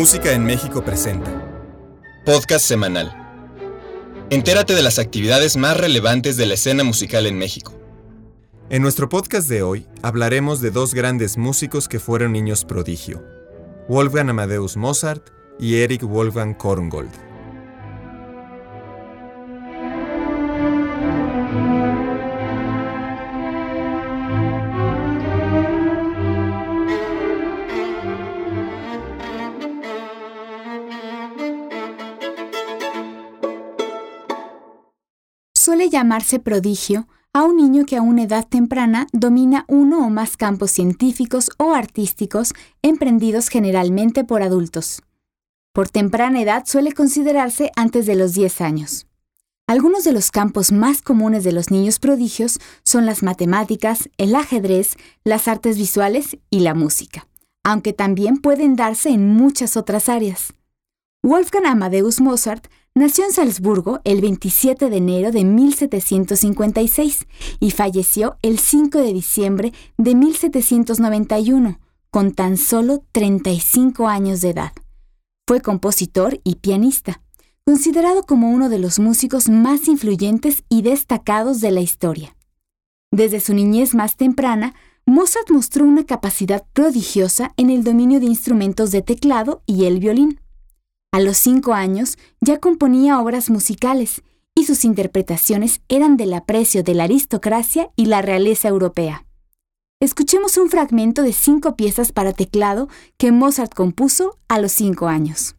Música en México presenta. Podcast semanal. Entérate de las actividades más relevantes de la escena musical en México. En nuestro podcast de hoy hablaremos de dos grandes músicos que fueron niños prodigio, Wolfgang Amadeus Mozart y Eric Wolfgang Korngold. Llamarse prodigio a un niño que a una edad temprana domina uno o más campos científicos o artísticos emprendidos generalmente por adultos. Por temprana edad suele considerarse antes de los 10 años. Algunos de los campos más comunes de los niños prodigios son las matemáticas, el ajedrez, las artes visuales y la música, aunque también pueden darse en muchas otras áreas. Wolfgang Amadeus Mozart nació en Salzburgo el 27 de enero de 1756 y falleció el 5 de diciembre de 1791, con tan solo 35 años de edad. Fue compositor y pianista, considerado como uno de los músicos más influyentes y destacados de la historia. Desde su niñez más temprana, Mozart mostró una capacidad prodigiosa en el dominio de instrumentos de teclado y el violín. A los cinco años ya componía obras musicales y sus interpretaciones eran del aprecio de la aristocracia y la realeza europea. Escuchemos un fragmento de cinco piezas para teclado que Mozart compuso a los cinco años.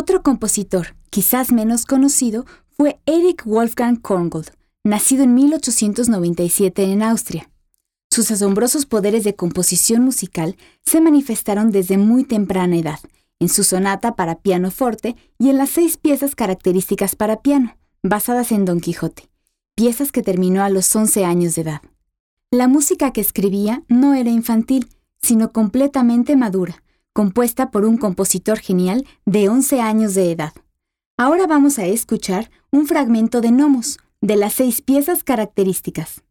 Otro compositor, quizás menos conocido, fue Eric Wolfgang Korngold, nacido en 1897 en Austria. Sus asombrosos poderes de composición musical se manifestaron desde muy temprana edad, en su sonata para piano forte y en las seis piezas características para piano, basadas en Don Quijote, piezas que terminó a los 11 años de edad. La música que escribía no era infantil, sino completamente madura, compuesta por un compositor genial de 11 años de edad. Ahora vamos a escuchar un fragmento de Nomos, de las seis piezas características.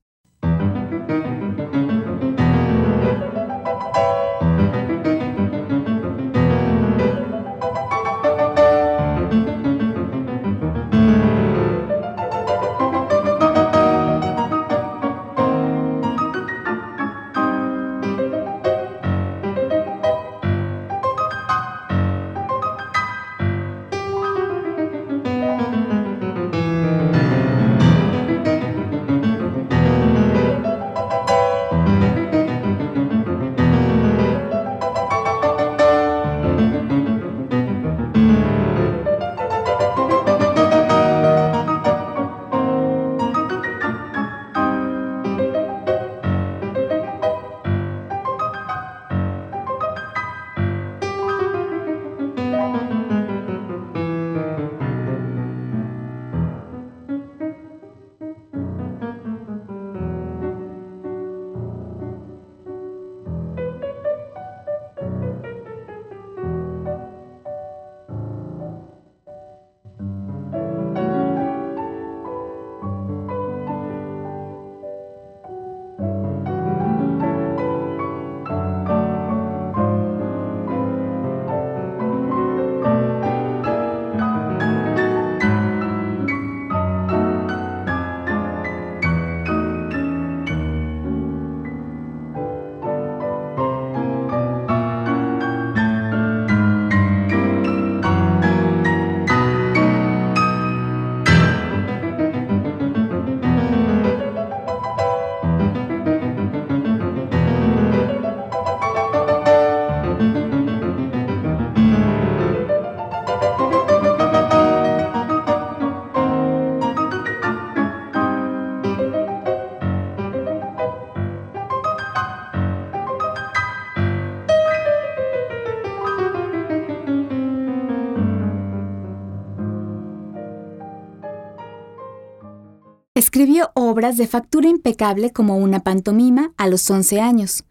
Escribió obras de factura impecable como una pantomima a los 11 años,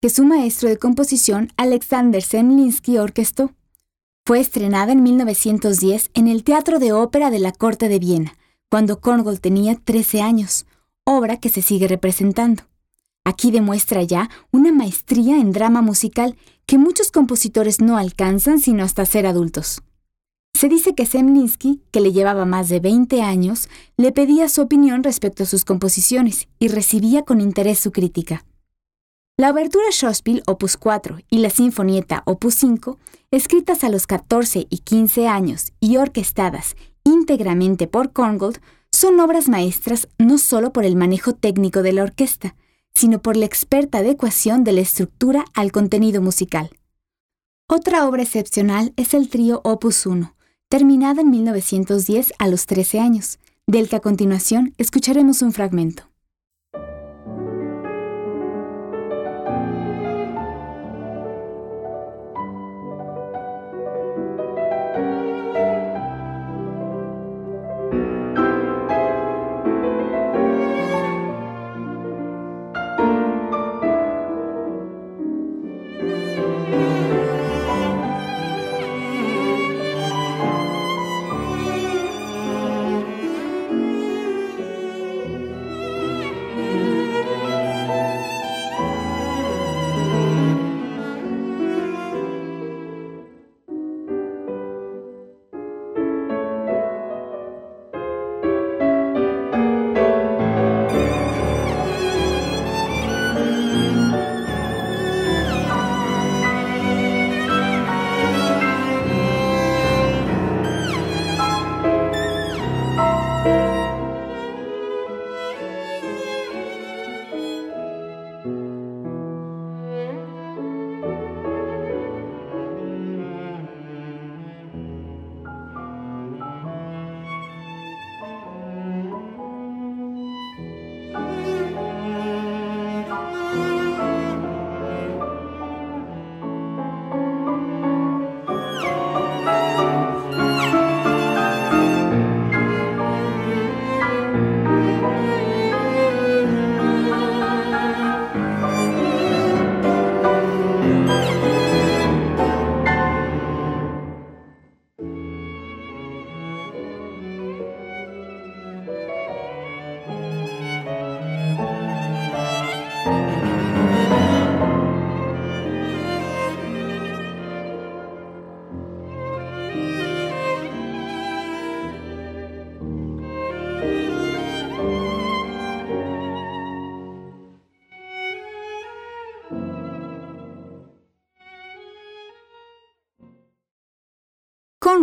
que su maestro de composición Alexander Semlinsky orquestó. Fue estrenada en 1910 en el Teatro de Ópera de la Corte de Viena, cuando Korngold tenía 13 años, obra que se sigue representando. Aquí demuestra ya una maestría en drama musical que muchos compositores no alcanzan sino hasta ser adultos. Se dice que Semlinsky, que le llevaba más de 20 años, le pedía su opinión respecto a sus composiciones y recibía con interés su crítica. La obertura Schauspiel Opus 4 y la Sinfonieta Opus 5, escritas a los 14 y 15 años y orquestadas íntegramente por Korngold, son obras maestras no solo por el manejo técnico de la orquesta, sino por la experta adecuación de la estructura al contenido musical. Otra obra excepcional es el trío Opus 1, terminada en 1910 a los 13 años, del que a continuación escucharemos un fragmento.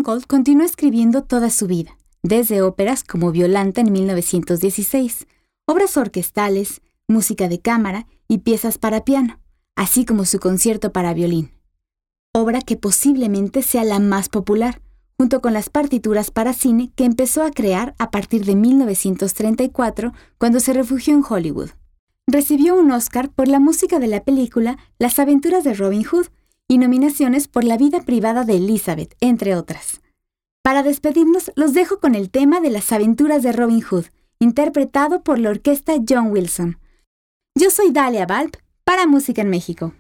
Continuó escribiendo toda su vida, desde óperas como Violanta en 1916, obras orquestales, música de cámara y piezas para piano, así como su concierto para violín. Obra que posiblemente sea la más popular, junto con las partituras para cine que empezó a crear a partir de 1934 cuando se refugió en Hollywood. Recibió un Oscar por la música de la película Las aventuras de Robin Hood y nominaciones por la vida privada de Elizabeth, entre otras. Para despedirnos, los dejo con el tema de las aventuras de Robin Hood, interpretado por la orquesta John Wilson. Yo soy Dalia Balp para Música en México.